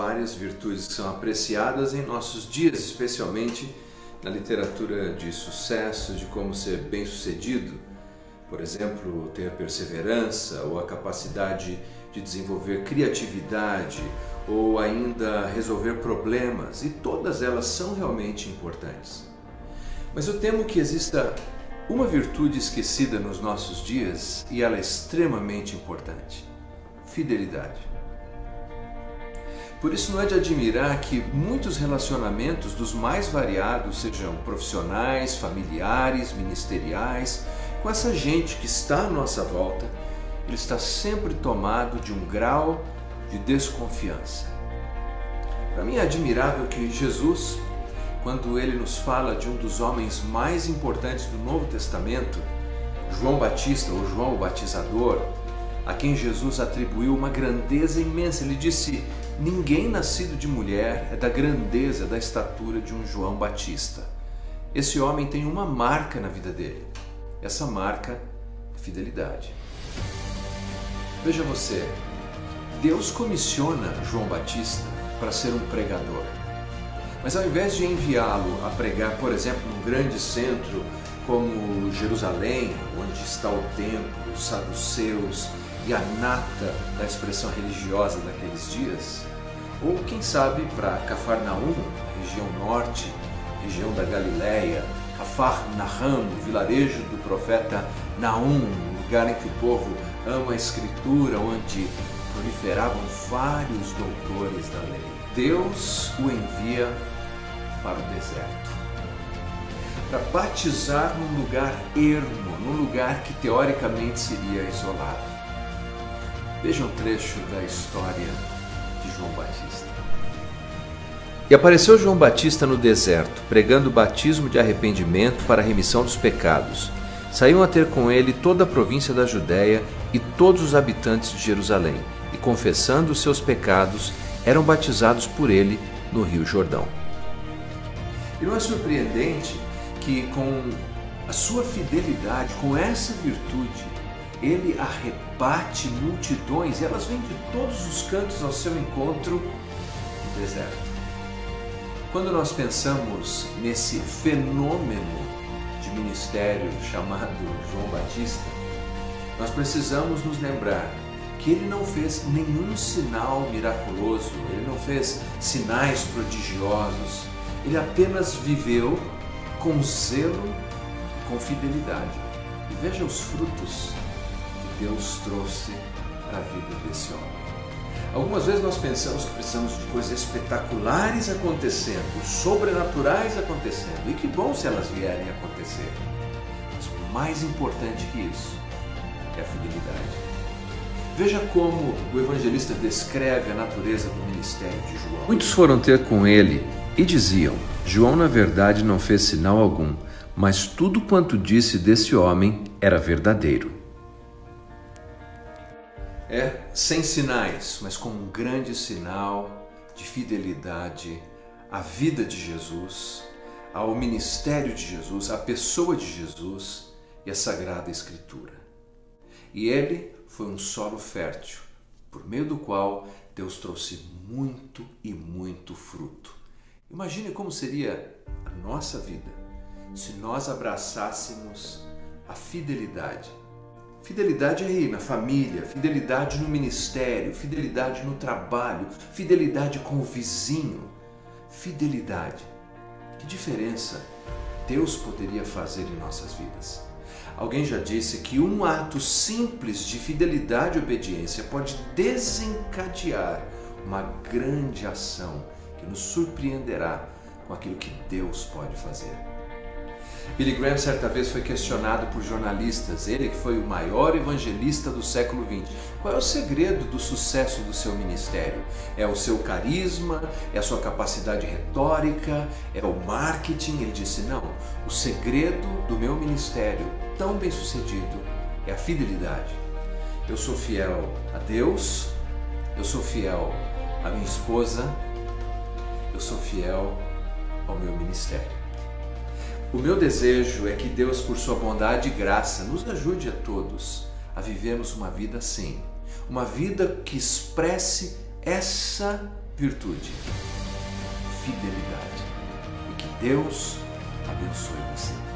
várias virtudes que são apreciadas em nossos dias, especialmente na literatura de sucesso, de como ser bem-sucedido. Por exemplo, ter perseverança ou a capacidade de desenvolver criatividade ou ainda resolver problemas, e todas elas são realmente importantes. Mas eu temo que exista uma virtude esquecida nos nossos dias e ela é extremamente importante: fidelidade. Por isso não é de admirar que muitos relacionamentos dos mais variados, sejam profissionais, familiares, ministeriais, com essa gente que está à nossa volta, ele está sempre tomado de um grau de desconfiança. Para mim é admirável que Jesus, quando ele nos fala de um dos homens mais importantes do Novo Testamento, João Batista ou João o Batizador, a quem Jesus atribuiu uma grandeza imensa. Ele disse: Ninguém nascido de mulher é da grandeza, da estatura de um João Batista. Esse homem tem uma marca na vida dele. Essa marca é fidelidade. Veja você, Deus comissiona João Batista para ser um pregador. Mas ao invés de enviá-lo a pregar, por exemplo, num grande centro como Jerusalém, onde está o templo, os saduceus e a nata da expressão religiosa daqueles dias, ou quem sabe para Cafarnaum, região norte, região da Galileia, Cafarnahum, vilarejo do profeta Naum, lugar em que o povo ama a escritura, onde proliferavam vários doutores da lei. Deus o envia para o deserto para batizar num lugar ermo, num lugar que teoricamente seria isolado. Veja um trecho da história de João Batista. E apareceu João Batista no deserto, pregando o batismo de arrependimento para a remissão dos pecados. Saíam a ter com ele toda a província da Judéia e todos os habitantes de Jerusalém, e confessando os seus pecados, eram batizados por ele no Rio Jordão. E não é surpreendente que com a sua fidelidade, com essa virtude, ele arrebate multidões, elas vêm de todos os cantos ao seu encontro no deserto. Quando nós pensamos nesse fenômeno de ministério chamado João Batista, nós precisamos nos lembrar que ele não fez nenhum sinal miraculoso, ele não fez sinais prodigiosos, ele apenas viveu com zelo, com fidelidade. E veja os frutos Deus trouxe para a vida desse homem. Algumas vezes nós pensamos que precisamos de coisas espetaculares acontecendo, sobrenaturais acontecendo, e que bom se elas vierem acontecer. Mas o mais importante que isso é a fidelidade. Veja como o evangelista descreve a natureza do ministério de João. Muitos foram ter com ele e diziam: João, na verdade, não fez sinal algum, mas tudo quanto disse desse homem era verdadeiro. É, sem sinais, mas com um grande sinal de fidelidade à vida de Jesus, ao ministério de Jesus, à pessoa de Jesus e à Sagrada Escritura. E ele foi um solo fértil, por meio do qual Deus trouxe muito e muito fruto. Imagine como seria a nossa vida se nós abraçássemos a fidelidade. Fidelidade aí na família, fidelidade no ministério, fidelidade no trabalho, fidelidade com o vizinho, fidelidade. Que diferença Deus poderia fazer em nossas vidas? Alguém já disse que um ato simples de fidelidade e obediência pode desencadear uma grande ação que nos surpreenderá com aquilo que Deus pode fazer. Billy Graham certa vez foi questionado por jornalistas, ele que foi o maior evangelista do século XX. Qual é o segredo do sucesso do seu ministério? É o seu carisma? É a sua capacidade retórica? É o marketing? Ele disse: não. O segredo do meu ministério, tão bem sucedido, é a fidelidade. Eu sou fiel a Deus, eu sou fiel à minha esposa, eu sou fiel ao meu ministério. O meu desejo é que Deus, por sua bondade e graça, nos ajude a todos a vivermos uma vida assim, uma vida que expresse essa virtude, fidelidade. E que Deus abençoe você.